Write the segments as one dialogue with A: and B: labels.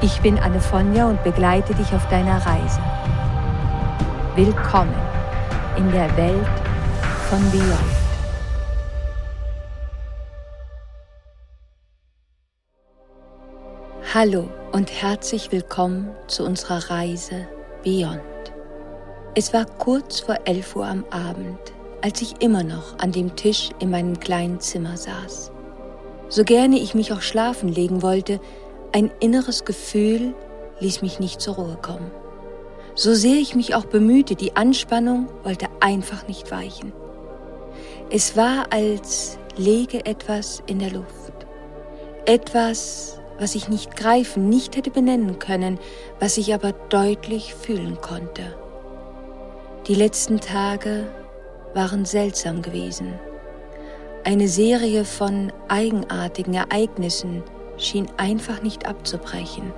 A: Ich bin Anne Fonja und begleite dich auf deiner Reise. Willkommen in der Welt von Beyond. Hallo und herzlich willkommen zu unserer Reise Beyond. Es war kurz vor 11 Uhr am Abend, als ich immer noch an dem Tisch in meinem kleinen Zimmer saß. So gerne ich mich auch schlafen legen wollte, ein inneres Gefühl ließ mich nicht zur Ruhe kommen. So sehr ich mich auch bemühte, die Anspannung wollte einfach nicht weichen. Es war, als lege etwas in der Luft. Etwas, was ich nicht greifen, nicht hätte benennen können, was ich aber deutlich fühlen konnte. Die letzten Tage waren seltsam gewesen. Eine Serie von eigenartigen Ereignissen, schien einfach nicht abzubrechen.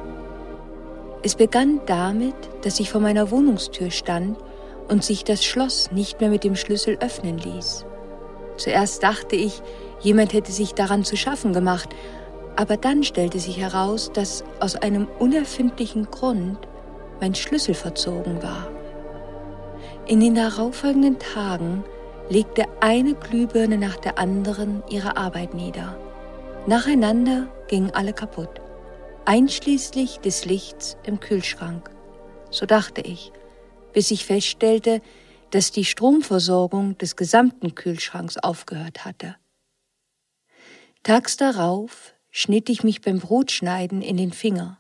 A: Es begann damit, dass ich vor meiner Wohnungstür stand und sich das Schloss nicht mehr mit dem Schlüssel öffnen ließ. Zuerst dachte ich, jemand hätte sich daran zu schaffen gemacht, aber dann stellte sich heraus, dass aus einem unerfindlichen Grund mein Schlüssel verzogen war. In den darauffolgenden Tagen legte eine Glühbirne nach der anderen ihre Arbeit nieder. Nacheinander gingen alle kaputt, einschließlich des Lichts im Kühlschrank. So dachte ich, bis ich feststellte, dass die Stromversorgung des gesamten Kühlschranks aufgehört hatte. Tags darauf schnitt ich mich beim Brotschneiden in den Finger.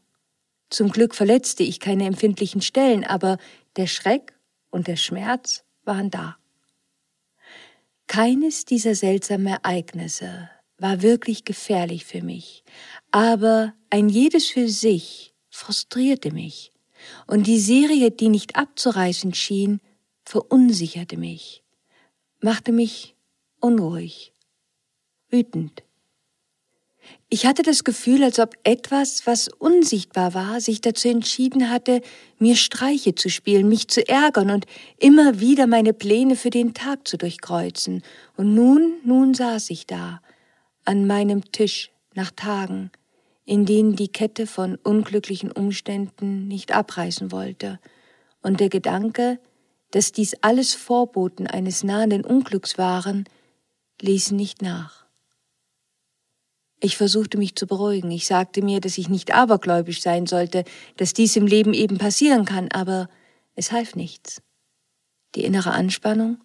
A: Zum Glück verletzte ich keine empfindlichen Stellen, aber der Schreck und der Schmerz waren da. Keines dieser seltsamen Ereignisse war wirklich gefährlich für mich, aber ein jedes für sich frustrierte mich, und die Serie, die nicht abzureißen schien, verunsicherte mich, machte mich unruhig, wütend. Ich hatte das Gefühl, als ob etwas, was unsichtbar war, sich dazu entschieden hatte, mir Streiche zu spielen, mich zu ärgern und immer wieder meine Pläne für den Tag zu durchkreuzen. Und nun, nun saß ich da, an meinem Tisch nach Tagen, in denen die Kette von unglücklichen Umständen nicht abreißen wollte, und der Gedanke, dass dies alles Vorboten eines nahenden Unglücks waren, ließen nicht nach. Ich versuchte mich zu beruhigen. Ich sagte mir, dass ich nicht abergläubisch sein sollte, dass dies im Leben eben passieren kann, aber es half nichts. Die innere Anspannung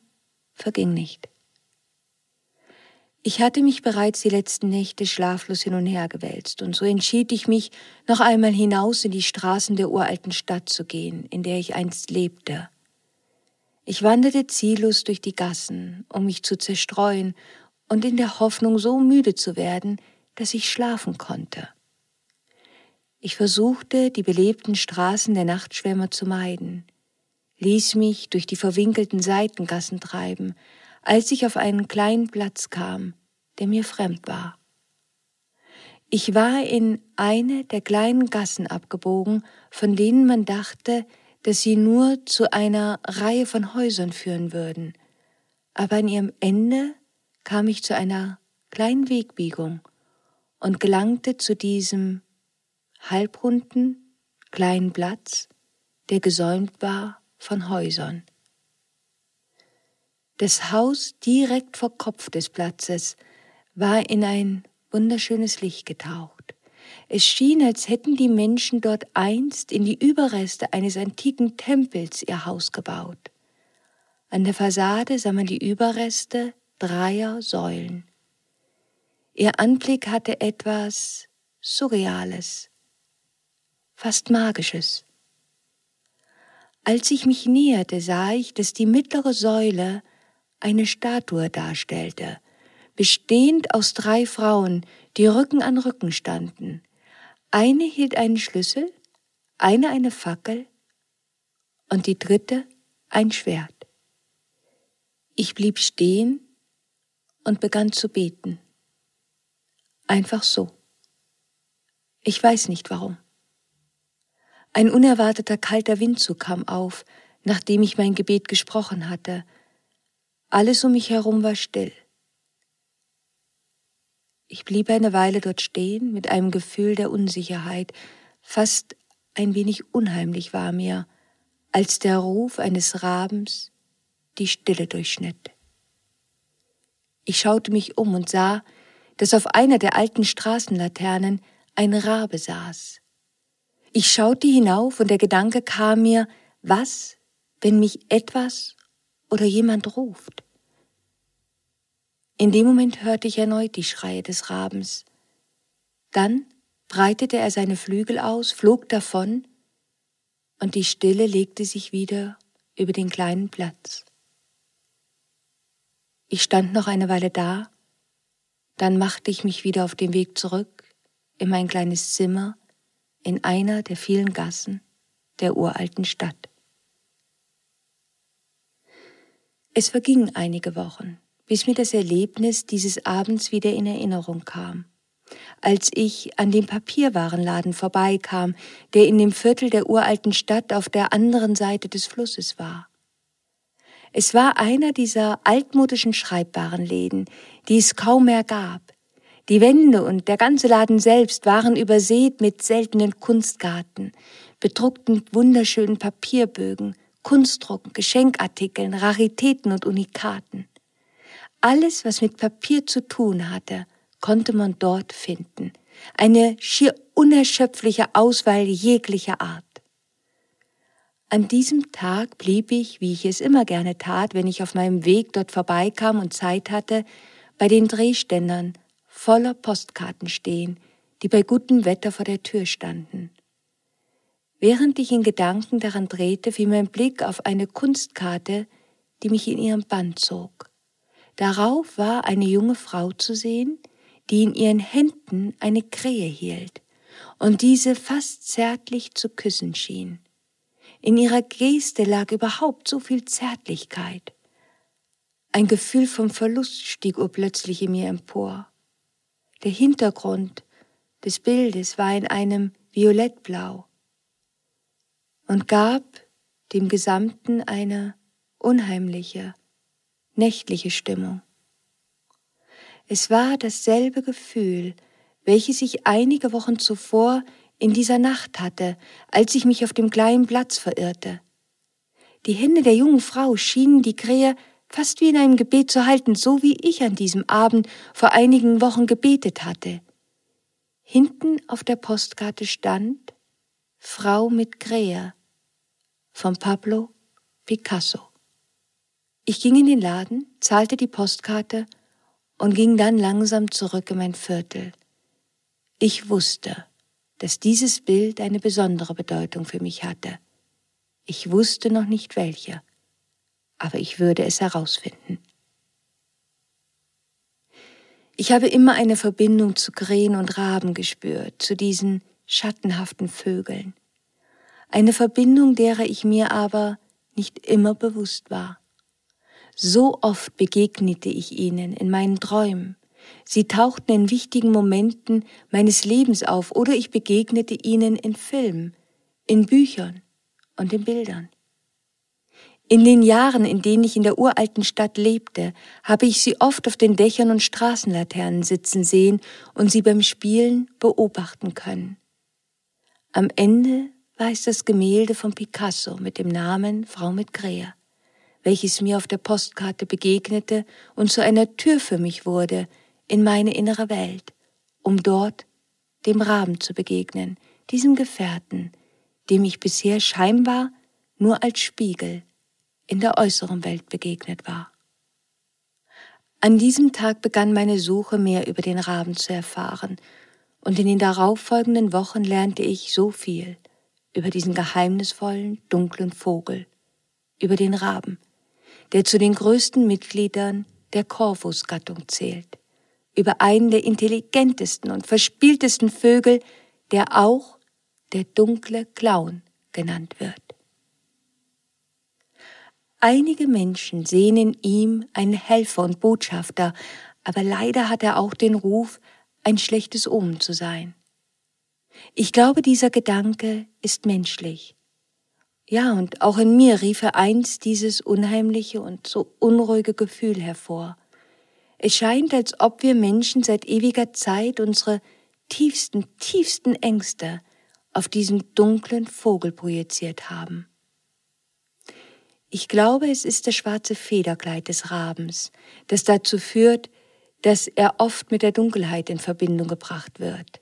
A: verging nicht. Ich hatte mich bereits die letzten Nächte schlaflos hin und her gewälzt, und so entschied ich mich, noch einmal hinaus in die Straßen der uralten Stadt zu gehen, in der ich einst lebte. Ich wanderte ziellos durch die Gassen, um mich zu zerstreuen und in der Hoffnung, so müde zu werden, dass ich schlafen konnte. Ich versuchte, die belebten Straßen der Nachtschwärmer zu meiden, ließ mich durch die verwinkelten Seitengassen treiben, als ich auf einen kleinen Platz kam, der mir fremd war. Ich war in eine der kleinen Gassen abgebogen, von denen man dachte, dass sie nur zu einer Reihe von Häusern führen würden, aber an ihrem Ende kam ich zu einer kleinen Wegbiegung und gelangte zu diesem halbrunden kleinen Platz, der gesäumt war von Häusern. Das Haus direkt vor Kopf des Platzes war in ein wunderschönes Licht getaucht. Es schien, als hätten die Menschen dort einst in die Überreste eines antiken Tempels ihr Haus gebaut. An der Fassade sah man die Überreste dreier Säulen. Ihr Anblick hatte etwas Surreales, fast Magisches. Als ich mich näherte, sah ich, dass die mittlere Säule eine Statue darstellte, bestehend aus drei Frauen, die Rücken an Rücken standen. Eine hielt einen Schlüssel, eine eine Fackel und die dritte ein Schwert. Ich blieb stehen und begann zu beten. Einfach so. Ich weiß nicht warum. Ein unerwarteter kalter Windzug kam auf, nachdem ich mein Gebet gesprochen hatte. Alles um mich herum war still. Ich blieb eine Weile dort stehen mit einem Gefühl der Unsicherheit, fast ein wenig unheimlich war mir, als der Ruf eines Rabens die Stille durchschnitt. Ich schaute mich um und sah, dass auf einer der alten Straßenlaternen ein Rabe saß. Ich schaute hinauf und der Gedanke kam mir, was, wenn mich etwas oder jemand ruft? In dem Moment hörte ich erneut die Schreie des Rabens. Dann breitete er seine Flügel aus, flog davon, und die Stille legte sich wieder über den kleinen Platz. Ich stand noch eine Weile da, dann machte ich mich wieder auf den Weg zurück in mein kleines Zimmer in einer der vielen Gassen der uralten Stadt. Es vergingen einige Wochen, bis mir das Erlebnis dieses Abends wieder in Erinnerung kam als ich an dem Papierwarenladen vorbeikam, der in dem Viertel der uralten Stadt auf der anderen Seite des Flusses war. Es war einer dieser altmodischen Schreibwarenläden, die es kaum mehr gab. Die Wände und der ganze Laden selbst waren übersät mit seltenen Kunstgarten, bedruckten wunderschönen Papierbögen, Kunstdrucken, Geschenkartikeln, Raritäten und Unikaten. Alles, was mit Papier zu tun hatte, konnte man dort finden. Eine schier unerschöpfliche Auswahl jeglicher Art. An diesem Tag blieb ich, wie ich es immer gerne tat, wenn ich auf meinem Weg dort vorbeikam und Zeit hatte, bei den Drehständern voller Postkarten stehen, die bei gutem Wetter vor der Tür standen. Während ich in Gedanken daran drehte, fiel mein Blick auf eine Kunstkarte, die mich in ihrem Band zog. Darauf war eine junge Frau zu sehen, die in ihren Händen eine Krähe hielt und diese fast zärtlich zu küssen schien. In ihrer Geste lag überhaupt so viel Zärtlichkeit. Ein Gefühl vom Verlust stieg urplötzlich in mir empor. Der Hintergrund des Bildes war in einem Violettblau und gab dem Gesamten eine unheimliche, nächtliche Stimmung. Es war dasselbe Gefühl, welches ich einige Wochen zuvor in dieser Nacht hatte, als ich mich auf dem kleinen Platz verirrte. Die Hände der jungen Frau schienen die Krähe fast wie in einem Gebet zu halten, so wie ich an diesem Abend vor einigen Wochen gebetet hatte. Hinten auf der Postkarte stand Frau mit Krähe von Pablo Picasso. Ich ging in den Laden, zahlte die Postkarte und ging dann langsam zurück in mein Viertel. Ich wusste, dass dieses Bild eine besondere Bedeutung für mich hatte. Ich wusste noch nicht welche, aber ich würde es herausfinden. Ich habe immer eine Verbindung zu Krähen und Raben gespürt, zu diesen schattenhaften Vögeln. Eine Verbindung, derer ich mir aber nicht immer bewusst war. So oft begegnete ich ihnen in meinen Träumen. Sie tauchten in wichtigen Momenten meines Lebens auf oder ich begegnete ihnen in Filmen, in Büchern und in Bildern. In den Jahren, in denen ich in der uralten Stadt lebte, habe ich sie oft auf den Dächern und Straßenlaternen sitzen sehen und sie beim Spielen beobachten können. Am Ende war es das Gemälde von Picasso mit dem Namen Frau mit Krähe welches mir auf der Postkarte begegnete und zu einer Tür für mich wurde in meine innere Welt, um dort dem Raben zu begegnen, diesem Gefährten, dem ich bisher scheinbar nur als Spiegel in der äußeren Welt begegnet war. An diesem Tag begann meine Suche mehr über den Raben zu erfahren, und in den darauffolgenden Wochen lernte ich so viel über diesen geheimnisvollen, dunklen Vogel, über den Raben, der zu den größten Mitgliedern der Corvus-Gattung zählt, über einen der intelligentesten und verspieltesten Vögel, der auch der dunkle Clown genannt wird. Einige Menschen sehen in ihm einen Helfer und Botschafter, aber leider hat er auch den Ruf, ein schlechtes Omen zu sein. Ich glaube, dieser Gedanke ist menschlich. Ja, und auch in mir rief er einst dieses unheimliche und so unruhige Gefühl hervor. Es scheint, als ob wir Menschen seit ewiger Zeit unsere tiefsten, tiefsten Ängste auf diesen dunklen Vogel projiziert haben. Ich glaube, es ist das schwarze Federkleid des Rabens, das dazu führt, dass er oft mit der Dunkelheit in Verbindung gebracht wird.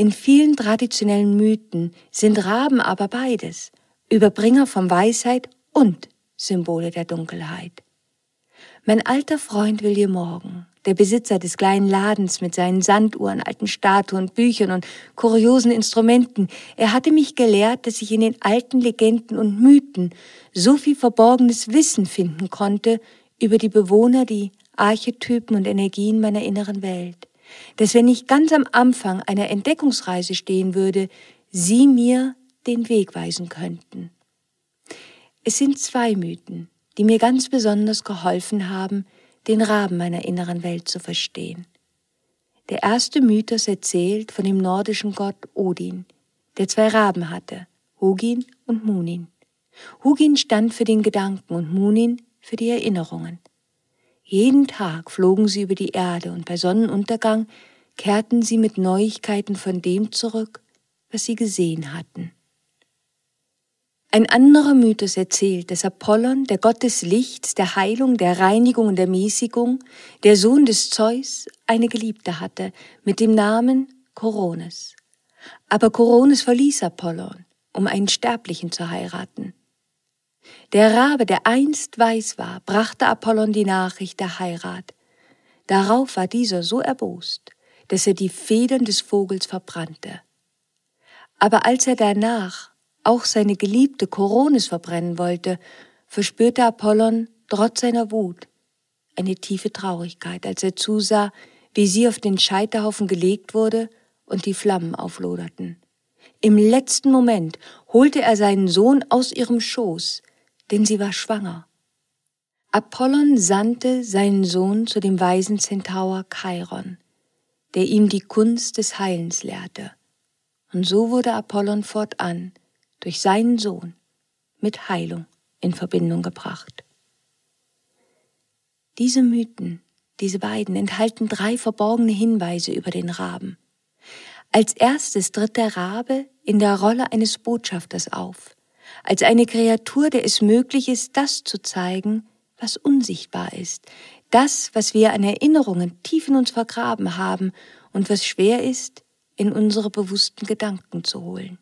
A: In vielen traditionellen Mythen sind Raben aber beides, Überbringer von Weisheit und Symbole der Dunkelheit. Mein alter Freund William Morgan, der Besitzer des kleinen Ladens mit seinen Sanduhren, alten Statuen, Büchern und kuriosen Instrumenten, er hatte mich gelehrt, dass ich in den alten Legenden und Mythen so viel verborgenes Wissen finden konnte über die Bewohner, die Archetypen und Energien meiner inneren Welt dass wenn ich ganz am Anfang einer Entdeckungsreise stehen würde, Sie mir den Weg weisen könnten. Es sind zwei Mythen, die mir ganz besonders geholfen haben, den Raben meiner inneren Welt zu verstehen. Der erste Mythos erzählt von dem nordischen Gott Odin, der zwei Raben hatte, Hugin und Munin. Hugin stand für den Gedanken und Munin für die Erinnerungen. Jeden Tag flogen sie über die Erde und bei Sonnenuntergang kehrten sie mit Neuigkeiten von dem zurück, was sie gesehen hatten. Ein anderer Mythos erzählt, dass Apollon, der Gott des Lichts, der Heilung, der Reinigung und der Mäßigung, der Sohn des Zeus, eine Geliebte hatte mit dem Namen Koronis. Aber Koronis verließ Apollon, um einen Sterblichen zu heiraten. Der Rabe, der einst weiß war, brachte Apollon die Nachricht der Heirat. Darauf war dieser so erbost, dass er die Federn des Vogels verbrannte. Aber als er danach auch seine geliebte Koronis verbrennen wollte, verspürte Apollon trotz seiner Wut eine tiefe Traurigkeit, als er zusah, wie sie auf den Scheiterhaufen gelegt wurde und die Flammen aufloderten. Im letzten Moment holte er seinen Sohn aus ihrem Schoß, denn sie war schwanger. Apollon sandte seinen Sohn zu dem weisen Zentaur Chiron, der ihm die Kunst des Heilens lehrte. Und so wurde Apollon fortan durch seinen Sohn mit Heilung in Verbindung gebracht. Diese Mythen, diese beiden, enthalten drei verborgene Hinweise über den Raben. Als erstes tritt der Rabe in der Rolle eines Botschafters auf, als eine Kreatur, der es möglich ist, das zu zeigen, was unsichtbar ist, das, was wir an Erinnerungen tief in uns vergraben haben und was schwer ist, in unsere bewussten Gedanken zu holen.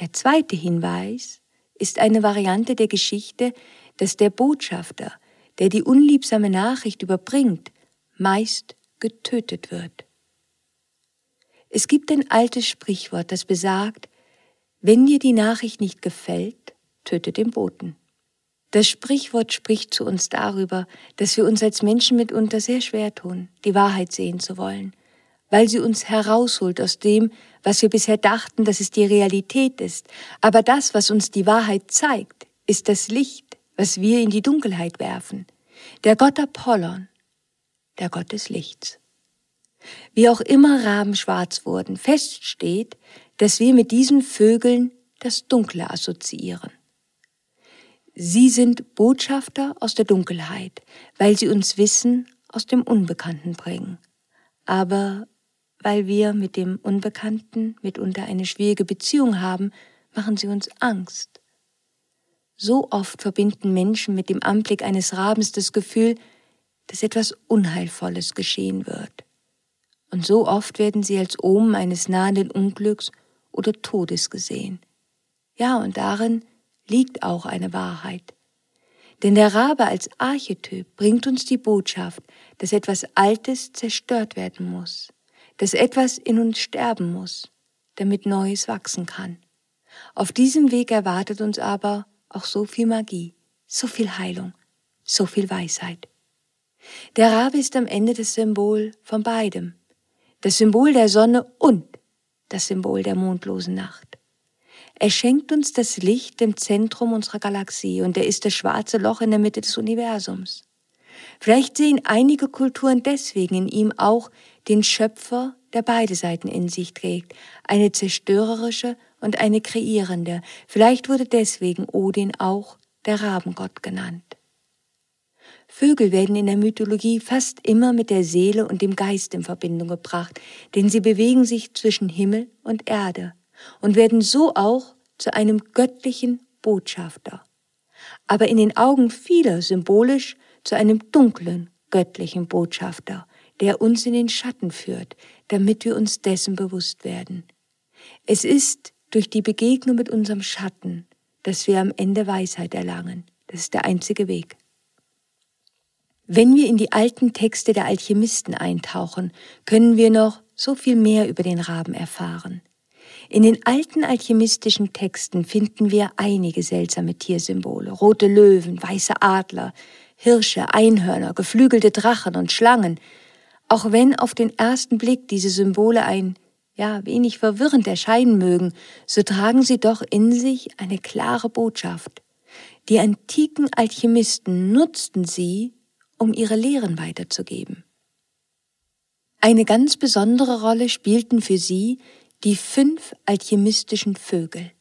A: Der zweite Hinweis ist eine Variante der Geschichte, dass der Botschafter, der die unliebsame Nachricht überbringt, meist getötet wird. Es gibt ein altes Sprichwort, das besagt, wenn dir die Nachricht nicht gefällt, töte den Boten. Das Sprichwort spricht zu uns darüber, dass wir uns als Menschen mitunter sehr schwer tun, die Wahrheit sehen zu wollen, weil sie uns herausholt aus dem, was wir bisher dachten, dass es die Realität ist. Aber das, was uns die Wahrheit zeigt, ist das Licht, was wir in die Dunkelheit werfen. Der Gott Apollon, der Gott des Lichts. Wie auch immer Raben schwarz wurden, fest steht, dass wir mit diesen Vögeln das Dunkle assoziieren. Sie sind Botschafter aus der Dunkelheit, weil sie uns Wissen aus dem Unbekannten bringen. Aber weil wir mit dem Unbekannten mitunter eine schwierige Beziehung haben, machen sie uns Angst. So oft verbinden Menschen mit dem Anblick eines Rabens das Gefühl, dass etwas Unheilvolles geschehen wird. Und so oft werden sie als Omen eines nahenden Unglücks oder Todes gesehen. Ja, und darin liegt auch eine Wahrheit. Denn der Rabe als Archetyp bringt uns die Botschaft, dass etwas Altes zerstört werden muss, dass etwas in uns sterben muss, damit Neues wachsen kann. Auf diesem Weg erwartet uns aber auch so viel Magie, so viel Heilung, so viel Weisheit. Der Rabe ist am Ende das Symbol von beidem, das Symbol der Sonne und das Symbol der mondlosen Nacht. Er schenkt uns das Licht im Zentrum unserer Galaxie und er ist das schwarze Loch in der Mitte des Universums. Vielleicht sehen einige Kulturen deswegen in ihm auch den Schöpfer, der beide Seiten in sich trägt, eine zerstörerische und eine kreierende. Vielleicht wurde deswegen Odin auch der Rabengott genannt. Vögel werden in der Mythologie fast immer mit der Seele und dem Geist in Verbindung gebracht, denn sie bewegen sich zwischen Himmel und Erde und werden so auch zu einem göttlichen Botschafter. Aber in den Augen vieler symbolisch zu einem dunklen göttlichen Botschafter, der uns in den Schatten führt, damit wir uns dessen bewusst werden. Es ist durch die Begegnung mit unserem Schatten, dass wir am Ende Weisheit erlangen. Das ist der einzige Weg. Wenn wir in die alten Texte der Alchemisten eintauchen, können wir noch so viel mehr über den Raben erfahren. In den alten alchemistischen Texten finden wir einige seltsame Tiersymbole, rote Löwen, weiße Adler, Hirsche, Einhörner, geflügelte Drachen und Schlangen, auch wenn auf den ersten Blick diese Symbole ein ja wenig verwirrend erscheinen mögen, so tragen sie doch in sich eine klare Botschaft. Die antiken Alchemisten nutzten sie, um ihre Lehren weiterzugeben. Eine ganz besondere Rolle spielten für sie die fünf alchemistischen Vögel,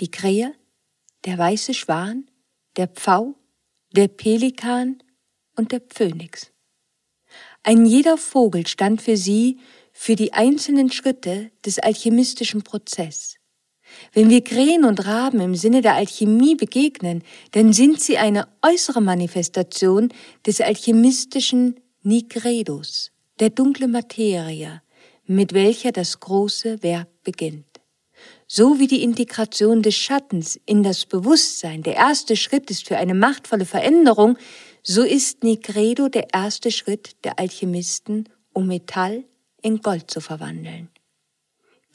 A: die Krähe, der weiße Schwan, der Pfau, der Pelikan und der Phönix. Ein jeder Vogel stand für sie für die einzelnen Schritte des alchemistischen Prozesses. Wenn wir Krähen und Raben im Sinne der Alchemie begegnen, dann sind sie eine äußere Manifestation des alchemistischen Nigredos, der dunklen Materie, mit welcher das große Werk beginnt. So wie die Integration des Schattens in das Bewusstsein der erste Schritt ist für eine machtvolle Veränderung, so ist Nigredo der erste Schritt der Alchemisten, um Metall in Gold zu verwandeln.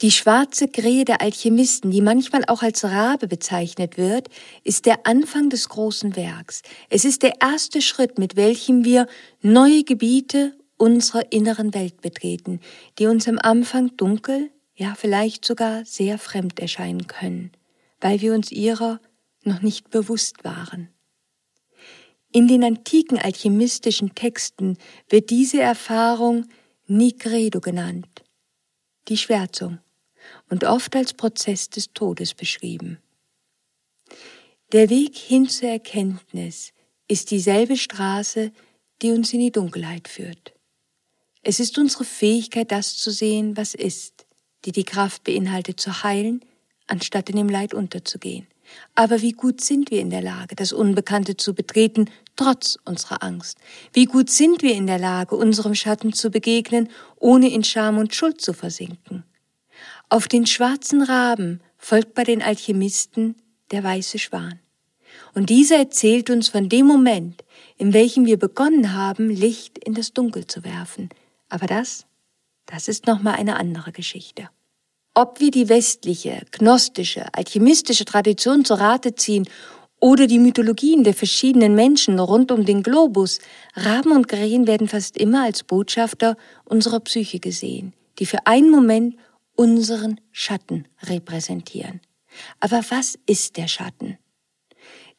A: Die schwarze Krähe der Alchemisten, die manchmal auch als Rabe bezeichnet wird, ist der Anfang des großen Werks. Es ist der erste Schritt, mit welchem wir neue Gebiete unserer inneren Welt betreten, die uns am Anfang dunkel, ja vielleicht sogar sehr fremd erscheinen können, weil wir uns ihrer noch nicht bewusst waren. In den antiken alchemistischen Texten wird diese Erfahrung Nigredo genannt, die Schwärzung und oft als Prozess des Todes beschrieben. Der Weg hin zur Erkenntnis ist dieselbe Straße, die uns in die Dunkelheit führt. Es ist unsere Fähigkeit, das zu sehen, was ist, die die Kraft beinhaltet, zu heilen, anstatt in dem Leid unterzugehen. Aber wie gut sind wir in der Lage, das Unbekannte zu betreten, trotz unserer Angst? Wie gut sind wir in der Lage, unserem Schatten zu begegnen, ohne in Scham und Schuld zu versinken? Auf den schwarzen Raben folgt bei den Alchemisten der weiße Schwan. Und dieser erzählt uns von dem Moment, in welchem wir begonnen haben, Licht in das Dunkel zu werfen. Aber das, das ist nochmal eine andere Geschichte. Ob wir die westliche, gnostische, alchemistische Tradition zu Rate ziehen oder die Mythologien der verschiedenen Menschen rund um den Globus, Raben und Krähen werden fast immer als Botschafter unserer Psyche gesehen, die für einen Moment unseren Schatten repräsentieren. Aber was ist der Schatten?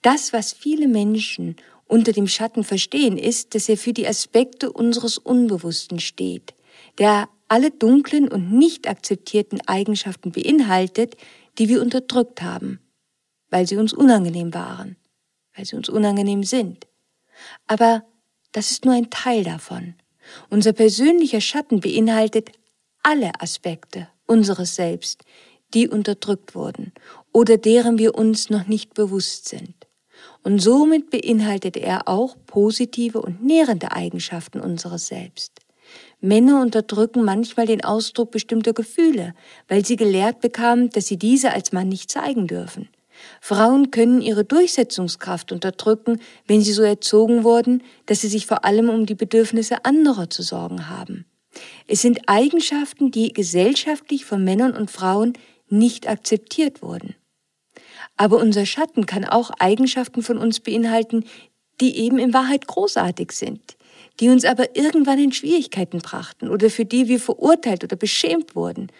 A: Das, was viele Menschen unter dem Schatten verstehen, ist, dass er für die Aspekte unseres Unbewussten steht, der alle dunklen und nicht akzeptierten Eigenschaften beinhaltet, die wir unterdrückt haben, weil sie uns unangenehm waren, weil sie uns unangenehm sind. Aber das ist nur ein Teil davon. Unser persönlicher Schatten beinhaltet alle Aspekte unseres Selbst, die unterdrückt wurden oder deren wir uns noch nicht bewusst sind. Und somit beinhaltet er auch positive und nährende Eigenschaften unseres Selbst. Männer unterdrücken manchmal den Ausdruck bestimmter Gefühle, weil sie gelehrt bekamen, dass sie diese als Mann nicht zeigen dürfen. Frauen können ihre Durchsetzungskraft unterdrücken, wenn sie so erzogen wurden, dass sie sich vor allem um die Bedürfnisse anderer zu sorgen haben. Es sind Eigenschaften, die gesellschaftlich von Männern und Frauen nicht akzeptiert wurden. Aber unser Schatten kann auch Eigenschaften von uns beinhalten, die eben in Wahrheit großartig sind, die uns aber irgendwann in Schwierigkeiten brachten oder für die wir verurteilt oder beschämt wurden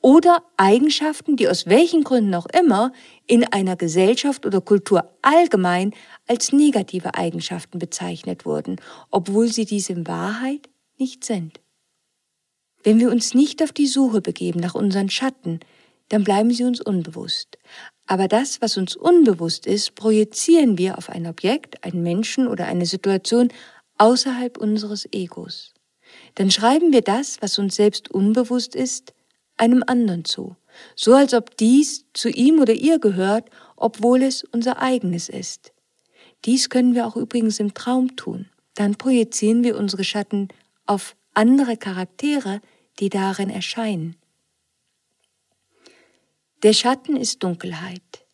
A: oder Eigenschaften, die aus welchen Gründen auch immer in einer Gesellschaft oder Kultur allgemein als negative Eigenschaften bezeichnet wurden, obwohl sie dies in Wahrheit nicht sind. Wenn wir uns nicht auf die Suche begeben nach unseren Schatten, dann bleiben sie uns unbewusst. Aber das, was uns unbewusst ist, projizieren wir auf ein Objekt, einen Menschen oder eine Situation außerhalb unseres Egos. Dann schreiben wir das, was uns selbst unbewusst ist, einem anderen zu, so als ob dies zu ihm oder ihr gehört, obwohl es unser eigenes ist. Dies können wir auch übrigens im Traum tun. Dann projizieren wir unsere Schatten auf andere Charaktere, die darin erscheinen. Der Schatten ist Dunkelheit.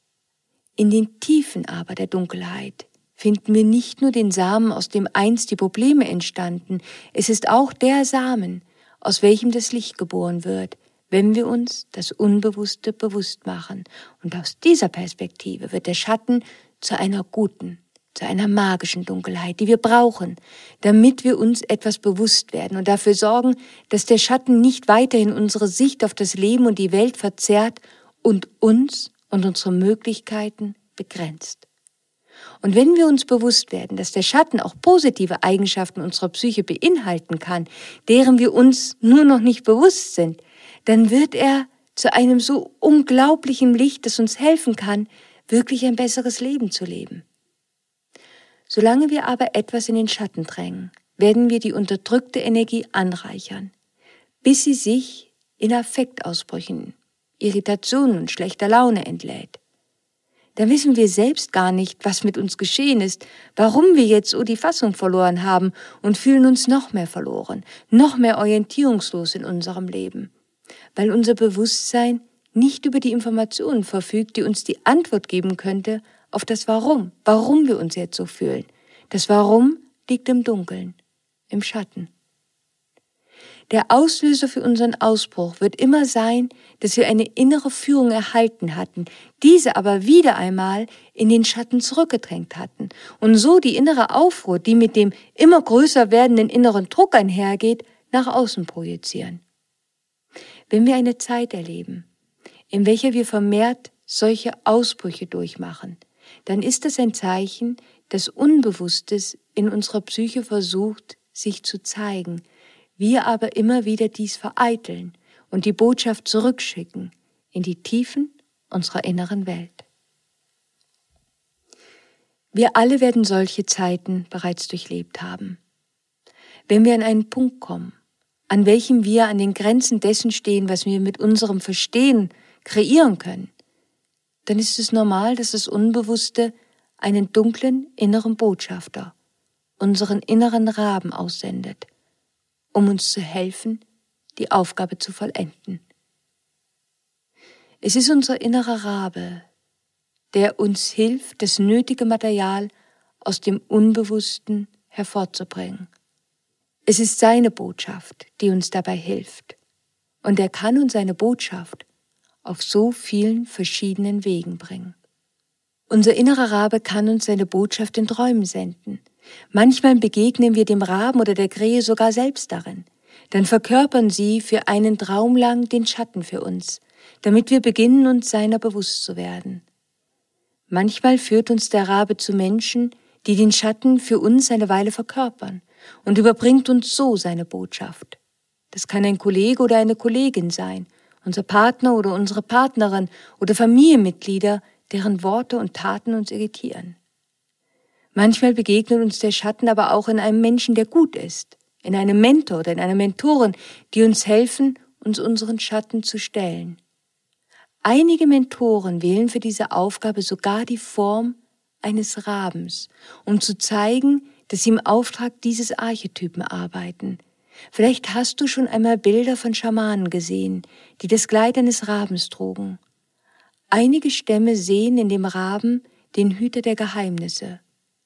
A: In den Tiefen aber der Dunkelheit finden wir nicht nur den Samen, aus dem einst die Probleme entstanden, es ist auch der Samen, aus welchem das Licht geboren wird, wenn wir uns das Unbewusste bewusst machen. Und aus dieser Perspektive wird der Schatten zu einer guten, zu einer magischen Dunkelheit, die wir brauchen, damit wir uns etwas bewusst werden und dafür sorgen, dass der Schatten nicht weiterhin unsere Sicht auf das Leben und die Welt verzerrt und uns und unsere Möglichkeiten begrenzt. Und wenn wir uns bewusst werden, dass der Schatten auch positive Eigenschaften unserer Psyche beinhalten kann, deren wir uns nur noch nicht bewusst sind, dann wird er zu einem so unglaublichen Licht, das uns helfen kann, wirklich ein besseres Leben zu leben. Solange wir aber etwas in den Schatten drängen, werden wir die unterdrückte Energie anreichern, bis sie sich in Affektausbrüchen Irritationen und schlechter Laune entlädt. Da wissen wir selbst gar nicht, was mit uns geschehen ist, warum wir jetzt so die Fassung verloren haben und fühlen uns noch mehr verloren, noch mehr orientierungslos in unserem Leben, weil unser Bewusstsein nicht über die Informationen verfügt, die uns die Antwort geben könnte auf das Warum, warum wir uns jetzt so fühlen. Das Warum liegt im Dunkeln, im Schatten. Der Auslöser für unseren Ausbruch wird immer sein, dass wir eine innere Führung erhalten hatten, diese aber wieder einmal in den Schatten zurückgedrängt hatten und so die innere Aufruhr, die mit dem immer größer werdenden inneren Druck einhergeht, nach außen projizieren. Wenn wir eine Zeit erleben, in welcher wir vermehrt solche Ausbrüche durchmachen, dann ist das ein Zeichen, dass Unbewusstes in unserer Psyche versucht, sich zu zeigen, wir aber immer wieder dies vereiteln und die Botschaft zurückschicken in die Tiefen unserer inneren Welt. Wir alle werden solche Zeiten bereits durchlebt haben. Wenn wir an einen Punkt kommen, an welchem wir an den Grenzen dessen stehen, was wir mit unserem Verstehen kreieren können, dann ist es normal, dass das Unbewusste einen dunklen inneren Botschafter, unseren inneren Raben aussendet – um uns zu helfen, die Aufgabe zu vollenden. Es ist unser innerer Rabe, der uns hilft, das nötige Material aus dem Unbewussten hervorzubringen. Es ist seine Botschaft, die uns dabei hilft. Und er kann uns seine Botschaft auf so vielen verschiedenen Wegen bringen. Unser innerer Rabe kann uns seine Botschaft in Träumen senden, Manchmal begegnen wir dem Raben oder der Krähe sogar selbst darin. Dann verkörpern sie für einen Traum lang den Schatten für uns, damit wir beginnen, uns seiner bewusst zu werden. Manchmal führt uns der Rabe zu Menschen, die den Schatten für uns eine Weile verkörpern und überbringt uns so seine Botschaft. Das kann ein Kollege oder eine Kollegin sein, unser Partner oder unsere Partnerin oder Familienmitglieder, deren Worte und Taten uns irritieren. Manchmal begegnet uns der Schatten aber auch in einem Menschen, der gut ist, in einem Mentor oder in einer Mentorin, die uns helfen, uns unseren Schatten zu stellen. Einige Mentoren wählen für diese Aufgabe sogar die Form eines Rabens, um zu zeigen, dass sie im Auftrag dieses Archetypen arbeiten. Vielleicht hast du schon einmal Bilder von Schamanen gesehen, die das Kleid eines Rabens trugen. Einige Stämme sehen in dem Raben den Hüter der Geheimnisse.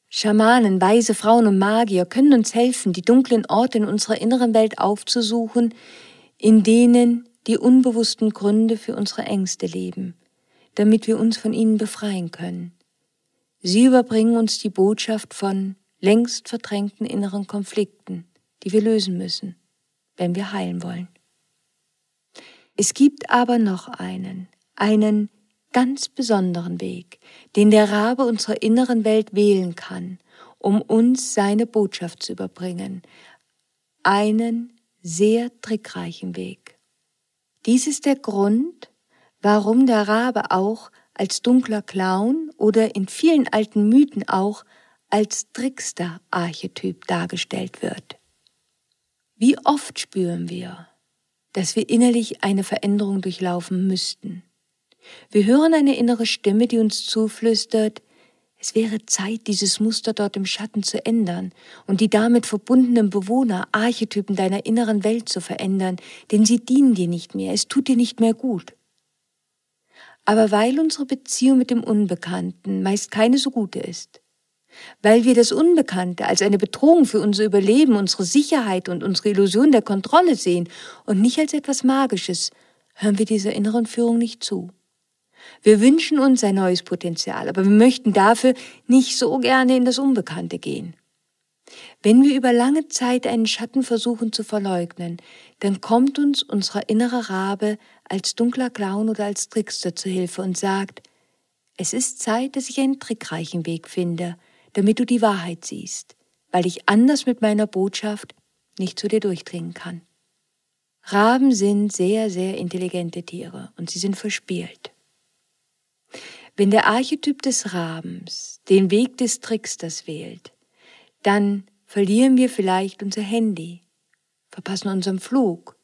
A: Schamanen, weise Frauen und Magier können uns helfen, die dunklen Orte in unserer inneren Welt aufzusuchen, in denen die unbewussten Gründe für unsere Ängste leben, damit wir uns von ihnen befreien können. Sie überbringen uns die Botschaft von längst verdrängten inneren Konflikten, die wir lösen müssen, wenn wir heilen wollen. Es gibt aber noch einen, einen ganz besonderen Weg, den der Rabe unserer inneren Welt wählen kann, um uns seine Botschaft zu überbringen, einen sehr trickreichen Weg. Dies ist der Grund, warum der Rabe auch als dunkler Clown oder in vielen alten Mythen auch als Trickster-Archetyp dargestellt wird. Wie oft spüren wir, dass wir innerlich eine Veränderung durchlaufen müssten. Wir hören eine innere Stimme, die uns zuflüstert, es wäre Zeit, dieses Muster dort im Schatten zu ändern und die damit verbundenen Bewohner, Archetypen deiner inneren Welt zu verändern, denn sie dienen dir nicht mehr, es tut dir nicht mehr gut. Aber weil unsere Beziehung mit dem Unbekannten meist keine so gute ist, weil wir das Unbekannte als eine Bedrohung für unser Überleben, unsere Sicherheit und unsere Illusion der Kontrolle sehen und nicht als etwas Magisches, hören wir dieser inneren Führung nicht zu. Wir wünschen uns ein neues Potenzial, aber wir möchten dafür nicht so gerne in das Unbekannte gehen. Wenn wir über lange Zeit einen Schatten versuchen zu verleugnen, dann kommt uns unser innerer Rabe als dunkler Clown oder als Trickster zu Hilfe und sagt, es ist Zeit, dass ich einen trickreichen Weg finde, damit du die Wahrheit siehst, weil ich anders mit meiner Botschaft nicht zu dir durchdringen kann. Raben sind sehr, sehr intelligente Tiere und sie sind verspielt. Wenn der Archetyp des Rabens den Weg des Tricksters wählt, dann verlieren wir vielleicht unser Handy, verpassen unseren Flug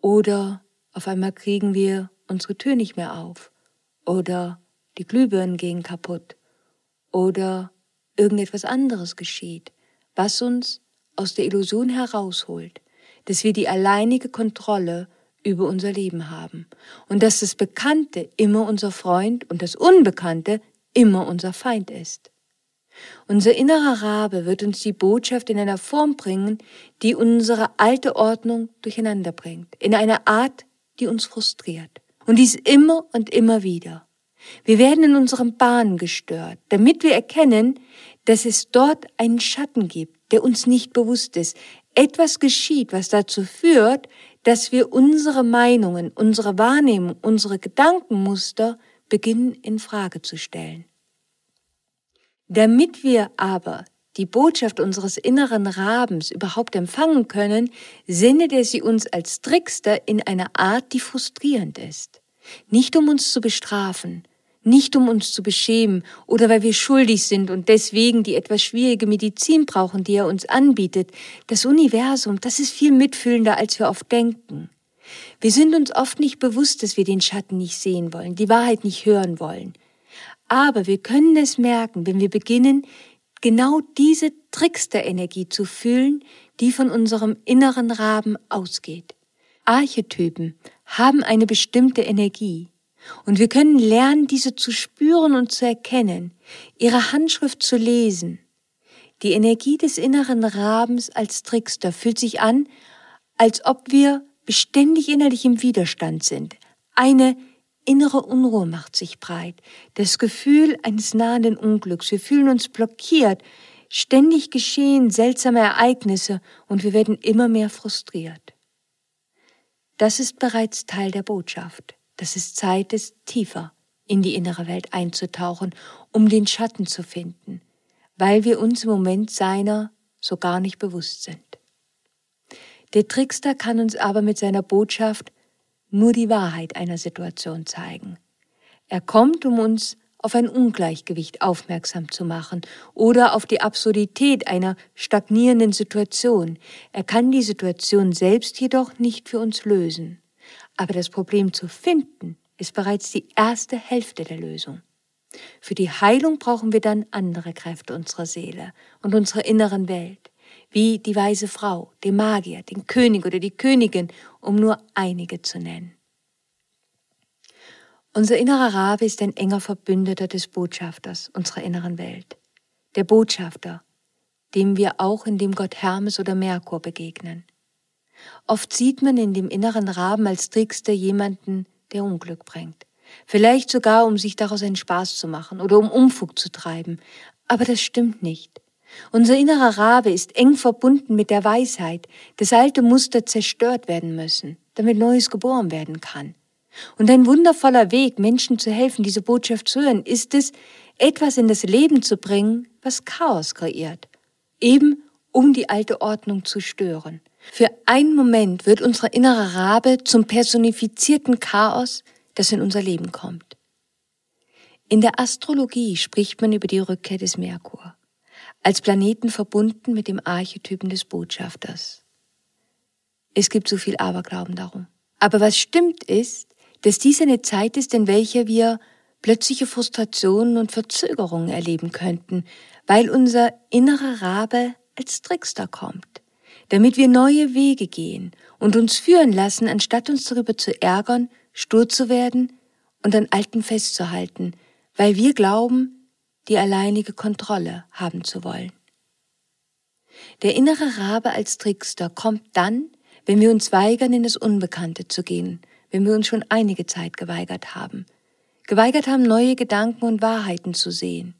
A: oder auf einmal kriegen wir unsere Tür nicht mehr auf oder die Glühbirnen gehen kaputt oder irgendetwas anderes geschieht, was uns aus der Illusion herausholt, dass wir die alleinige Kontrolle über unser Leben haben und dass das Bekannte immer unser Freund und das Unbekannte immer unser Feind ist. Unser innerer Rabe wird uns die Botschaft in einer Form bringen, die unsere alte Ordnung durcheinander bringt, in einer Art, die uns frustriert. Und dies immer und immer wieder. Wir werden in unseren Bahnen gestört, damit wir erkennen, dass es dort einen Schatten gibt, der uns nicht bewusst ist. Etwas geschieht, was dazu führt, dass wir unsere Meinungen, unsere Wahrnehmung, unsere Gedankenmuster beginnen in Frage zu stellen. Damit wir aber die Botschaft unseres inneren Rabens überhaupt empfangen können, sendet er sie uns als Trickster in einer Art, die frustrierend ist. Nicht um uns zu bestrafen, nicht um uns zu beschämen oder weil wir schuldig sind und deswegen die etwas schwierige Medizin brauchen, die er uns anbietet. Das Universum, das ist viel mitfühlender, als wir oft denken. Wir sind uns oft nicht bewusst, dass wir den Schatten nicht sehen wollen, die Wahrheit nicht hören wollen. Aber wir können es merken, wenn wir beginnen, genau diese Trickster-Energie zu fühlen, die von unserem inneren Raben ausgeht. Archetypen haben eine bestimmte Energie. Und wir können lernen, diese zu spüren und zu erkennen, ihre Handschrift zu lesen. Die Energie des inneren Rabens als Trickster fühlt sich an, als ob wir beständig innerlich im Widerstand sind. Eine innere Unruhe macht sich breit, das Gefühl eines nahenden Unglücks. Wir fühlen uns blockiert, ständig geschehen seltsame Ereignisse und wir werden immer mehr frustriert. Das ist bereits Teil der Botschaft dass es Zeit ist, tiefer in die innere Welt einzutauchen, um den Schatten zu finden, weil wir uns im Moment seiner so gar nicht bewusst sind. Der Trickster kann uns aber mit seiner Botschaft nur die Wahrheit einer Situation zeigen. Er kommt, um uns auf ein Ungleichgewicht aufmerksam zu machen oder auf die Absurdität einer stagnierenden Situation. Er kann die Situation selbst jedoch nicht für uns lösen. Aber das Problem zu finden ist bereits die erste Hälfte der Lösung. Für die Heilung brauchen wir dann andere Kräfte unserer Seele und unserer inneren Welt, wie die weise Frau, den Magier, den König oder die Königin, um nur einige zu nennen. Unser innerer Rabe ist ein enger Verbündeter des Botschafters unserer inneren Welt. Der Botschafter, dem wir auch in dem Gott Hermes oder Merkur begegnen. Oft sieht man in dem inneren Raben als Trickster jemanden, der Unglück bringt. Vielleicht sogar, um sich daraus einen Spaß zu machen oder um Umfug zu treiben. Aber das stimmt nicht. Unser innerer Rabe ist eng verbunden mit der Weisheit, dass alte Muster zerstört werden müssen, damit Neues geboren werden kann. Und ein wundervoller Weg, Menschen zu helfen, diese Botschaft zu hören, ist es, etwas in das Leben zu bringen, was Chaos kreiert, eben um die alte Ordnung zu stören. Für einen Moment wird unser innerer Rabe zum personifizierten Chaos, das in unser Leben kommt. In der Astrologie spricht man über die Rückkehr des Merkur, als Planeten verbunden mit dem Archetypen des Botschafters. Es gibt so viel Aberglauben darum. Aber was stimmt ist, dass dies eine Zeit ist, in welcher wir plötzliche Frustrationen und Verzögerungen erleben könnten, weil unser innerer Rabe als Trickster kommt, damit wir neue Wege gehen und uns führen lassen, anstatt uns darüber zu ärgern, stur zu werden und an Alten festzuhalten, weil wir glauben, die alleinige Kontrolle haben zu wollen. Der innere Rabe als Trickster kommt dann, wenn wir uns weigern, in das Unbekannte zu gehen, wenn wir uns schon einige Zeit geweigert haben, geweigert haben, neue Gedanken und Wahrheiten zu sehen.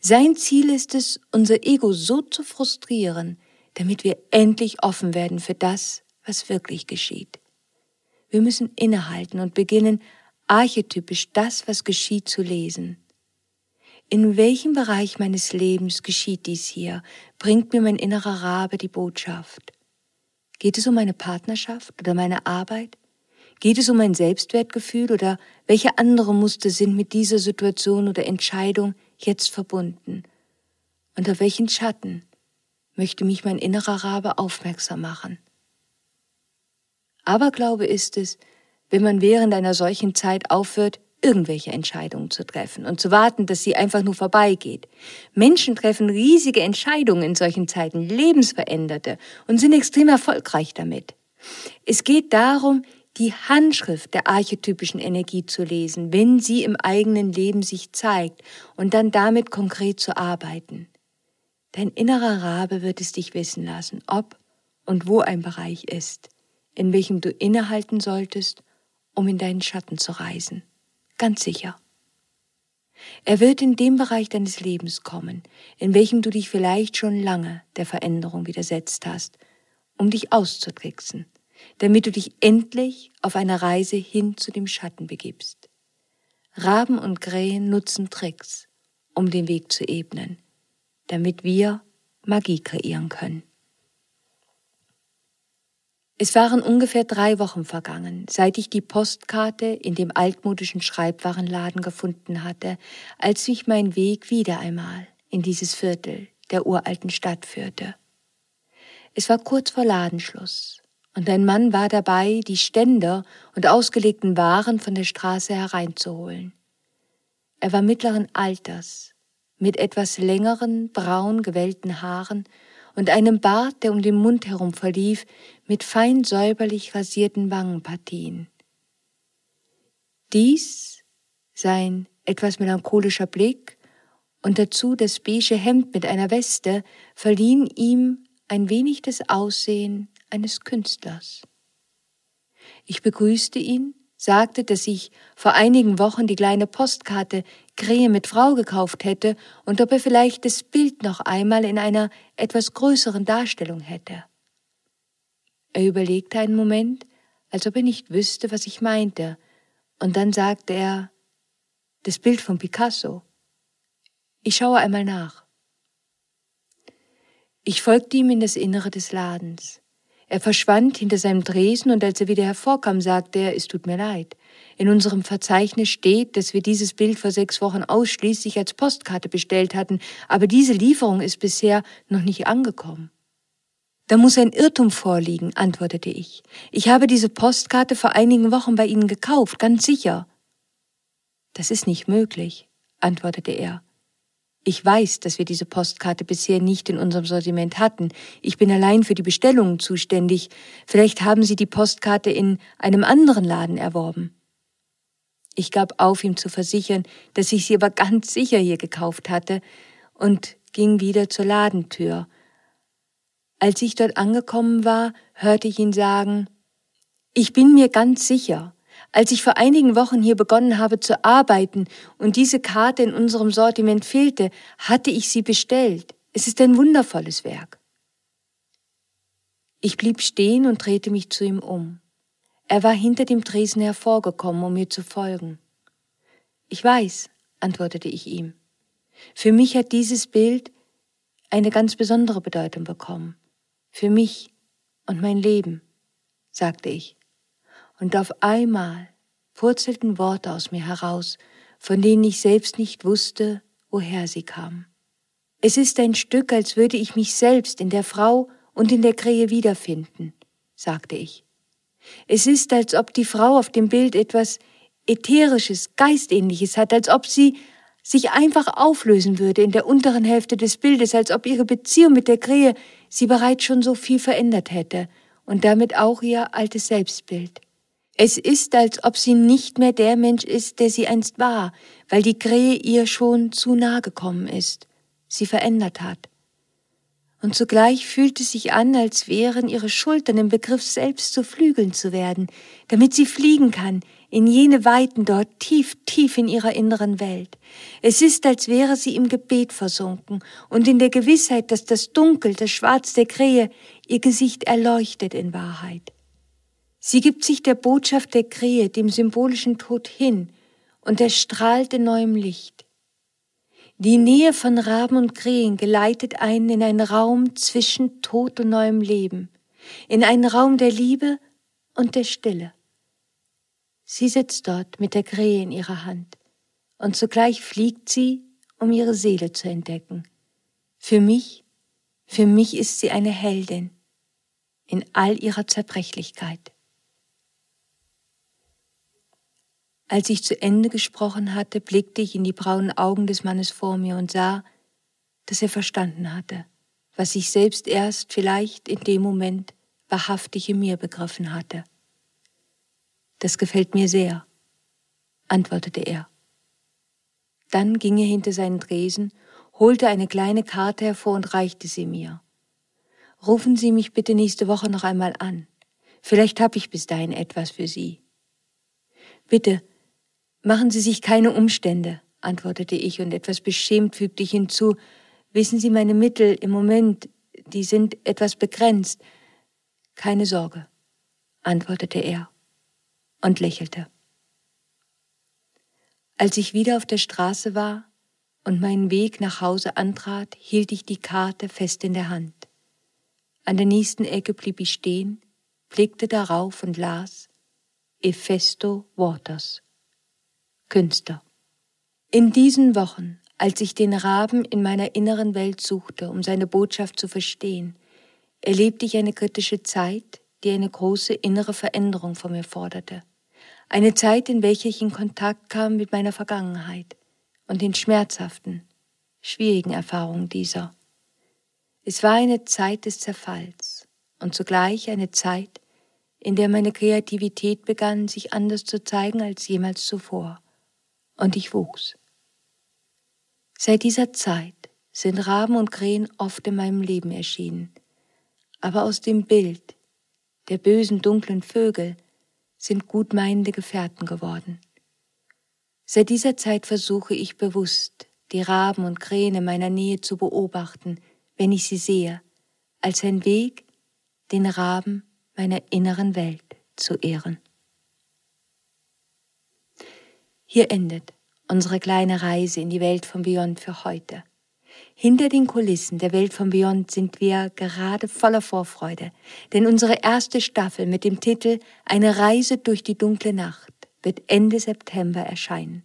A: Sein Ziel ist es, unser Ego so zu frustrieren, damit wir endlich offen werden für das, was wirklich geschieht. Wir müssen innehalten und beginnen, archetypisch das, was geschieht, zu lesen. In welchem Bereich meines Lebens geschieht dies hier? Bringt mir mein innerer Rabe die Botschaft? Geht es um meine Partnerschaft oder meine Arbeit? Geht es um mein Selbstwertgefühl oder welche andere Muster sind mit dieser Situation oder Entscheidung jetzt verbunden? Unter welchen Schatten möchte mich mein innerer Rabe aufmerksam machen? Aberglaube ist es, wenn man während einer solchen Zeit aufhört, irgendwelche Entscheidungen zu treffen und zu warten, dass sie einfach nur vorbeigeht. Menschen treffen riesige Entscheidungen in solchen Zeiten, lebensveränderte und sind extrem erfolgreich damit. Es geht darum, die Handschrift der archetypischen Energie zu lesen, wenn sie im eigenen Leben sich zeigt und dann damit konkret zu arbeiten. Dein innerer Rabe wird es dich wissen lassen, ob und wo ein Bereich ist, in welchem du innehalten solltest, um in deinen Schatten zu reisen. Ganz sicher. Er wird in dem Bereich deines Lebens kommen, in welchem du dich vielleicht schon lange der Veränderung widersetzt hast, um dich auszutricksen, damit du dich endlich auf eine Reise hin zu dem Schatten begibst. Raben und Krähen nutzen Tricks, um den Weg zu ebnen, damit wir Magie kreieren können. Es waren ungefähr drei Wochen vergangen, seit ich die Postkarte in dem altmodischen Schreibwarenladen gefunden hatte, als mich mein Weg wieder einmal in dieses Viertel der uralten Stadt führte. Es war kurz vor Ladenschluss und ein Mann war dabei, die Ständer und ausgelegten Waren von der Straße hereinzuholen. Er war mittleren Alters, mit etwas längeren, braun gewellten Haaren und einem Bart, der um den Mund herum verlief, mit fein säuberlich rasierten Wangenpartien. Dies, sein etwas melancholischer Blick und dazu das beige Hemd mit einer Weste verliehen ihm ein wenig das Aussehen eines Künstlers. Ich begrüßte ihn, sagte, dass ich vor einigen Wochen die kleine Postkarte Krähe mit Frau gekauft hätte und ob er vielleicht das Bild noch einmal in einer etwas größeren Darstellung hätte. Er überlegte einen Moment, als ob er nicht wüsste, was ich meinte, und dann sagte er, das Bild von Picasso. Ich schaue einmal nach. Ich folgte ihm in das Innere des Ladens. Er verschwand hinter seinem Dresen und als er wieder hervorkam, sagte er, es tut mir leid. In unserem Verzeichnis steht, dass wir dieses Bild vor sechs Wochen ausschließlich als Postkarte bestellt hatten, aber diese Lieferung ist bisher noch nicht angekommen. Da muss ein Irrtum vorliegen, antwortete ich. Ich habe diese Postkarte vor einigen Wochen bei Ihnen gekauft, ganz sicher. Das ist nicht möglich, antwortete er. Ich weiß, dass wir diese Postkarte bisher nicht in unserem Sortiment hatten. Ich bin allein für die Bestellungen zuständig. Vielleicht haben Sie die Postkarte in einem anderen Laden erworben. Ich gab auf, ihm zu versichern, dass ich sie aber ganz sicher hier gekauft hatte und ging wieder zur Ladentür. Als ich dort angekommen war, hörte ich ihn sagen, ich bin mir ganz sicher, als ich vor einigen Wochen hier begonnen habe zu arbeiten und diese Karte in unserem Sortiment fehlte, hatte ich sie bestellt. Es ist ein wundervolles Werk. Ich blieb stehen und drehte mich zu ihm um. Er war hinter dem Tresen hervorgekommen, um mir zu folgen. Ich weiß, antwortete ich ihm. Für mich hat dieses Bild eine ganz besondere Bedeutung bekommen. Für mich und mein Leben, sagte ich. Und auf einmal purzelten Worte aus mir heraus, von denen ich selbst nicht wusste, woher sie kamen. Es ist ein Stück, als würde ich mich selbst in der Frau und in der Krähe wiederfinden, sagte ich. Es ist, als ob die Frau auf dem Bild etwas Ätherisches, Geistähnliches hat, als ob sie sich einfach auflösen würde in der unteren Hälfte des Bildes, als ob ihre Beziehung mit der Krähe sie bereits schon so viel verändert hätte und damit auch ihr altes Selbstbild. Es ist, als ob sie nicht mehr der Mensch ist, der sie einst war, weil die Krähe ihr schon zu nahe gekommen ist, sie verändert hat. Und zugleich fühlt es sich an, als wären ihre Schultern im Begriff selbst zu Flügeln zu werden, damit sie fliegen kann, in jene Weiten dort tief, tief in ihrer inneren Welt. Es ist, als wäre sie im Gebet versunken und in der Gewissheit, dass das Dunkel, das Schwarz der Krähe ihr Gesicht erleuchtet in Wahrheit. Sie gibt sich der Botschaft der Krähe, dem symbolischen Tod hin, und er strahlt in neuem Licht. Die Nähe von Raben und Krähen geleitet einen in einen Raum zwischen Tod und neuem Leben, in einen Raum der Liebe und der Stille. Sie sitzt dort mit der Krähe in ihrer Hand, und zugleich fliegt sie, um ihre Seele zu entdecken. Für mich, für mich ist sie eine Heldin in all ihrer Zerbrechlichkeit. Als ich zu Ende gesprochen hatte, blickte ich in die braunen Augen des Mannes vor mir und sah, dass er verstanden hatte, was ich selbst erst vielleicht in dem Moment wahrhaftig in mir begriffen hatte. Das gefällt mir sehr, antwortete er. Dann ging er hinter seinen Dresen, holte eine kleine Karte hervor und reichte sie mir. Rufen Sie mich bitte nächste Woche noch einmal an. Vielleicht habe ich bis dahin etwas für Sie. Bitte Machen Sie sich keine Umstände, antwortete ich und etwas beschämt fügte ich hinzu. Wissen Sie, meine Mittel im Moment, die sind etwas begrenzt. Keine Sorge, antwortete er und lächelte. Als ich wieder auf der Straße war und meinen Weg nach Hause antrat, hielt ich die Karte fest in der Hand. An der nächsten Ecke blieb ich stehen, blickte darauf und las Ephesto Waters. Künstler. In diesen Wochen, als ich den Raben in meiner inneren Welt suchte, um seine Botschaft zu verstehen, erlebte ich eine kritische Zeit, die eine große innere Veränderung von mir forderte. Eine Zeit, in welcher ich in Kontakt kam mit meiner Vergangenheit und den schmerzhaften, schwierigen Erfahrungen dieser. Es war eine Zeit des Zerfalls und zugleich eine Zeit, in der meine Kreativität begann, sich anders zu zeigen als jemals zuvor und ich wuchs. Seit dieser Zeit sind Raben und Krähen oft in meinem Leben erschienen, aber aus dem Bild der bösen, dunklen Vögel sind gutmeinende Gefährten geworden. Seit dieser Zeit versuche ich bewusst, die Raben und Krähen in meiner Nähe zu beobachten, wenn ich sie sehe, als ein Weg, den Raben meiner inneren Welt zu ehren. Hier endet unsere kleine Reise in die Welt von Beyond für heute. Hinter den Kulissen der Welt von Beyond sind wir gerade voller Vorfreude, denn unsere erste Staffel mit dem Titel Eine Reise durch die dunkle Nacht wird Ende September erscheinen.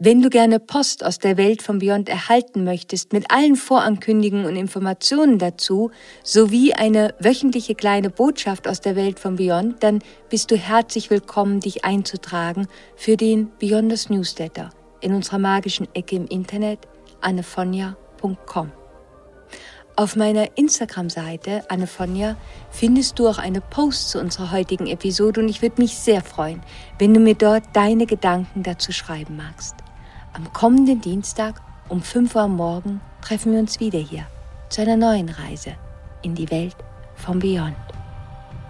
A: Wenn du gerne Post aus der Welt von Beyond erhalten möchtest, mit allen Vorankündigungen und Informationen dazu, sowie eine wöchentliche kleine Botschaft aus der Welt von Beyond, dann bist du herzlich willkommen, dich einzutragen für den Beyonders Newsletter in unserer magischen Ecke im Internet annefonja.com. Auf meiner Instagram-Seite Annefonja findest du auch eine Post zu unserer heutigen Episode und ich würde mich sehr freuen, wenn du mir dort deine Gedanken dazu schreiben magst. Am kommenden Dienstag um 5 Uhr morgen treffen wir uns wieder hier zu einer neuen Reise in die Welt vom Beyond.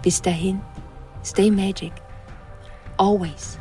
A: Bis dahin, stay magic. Always.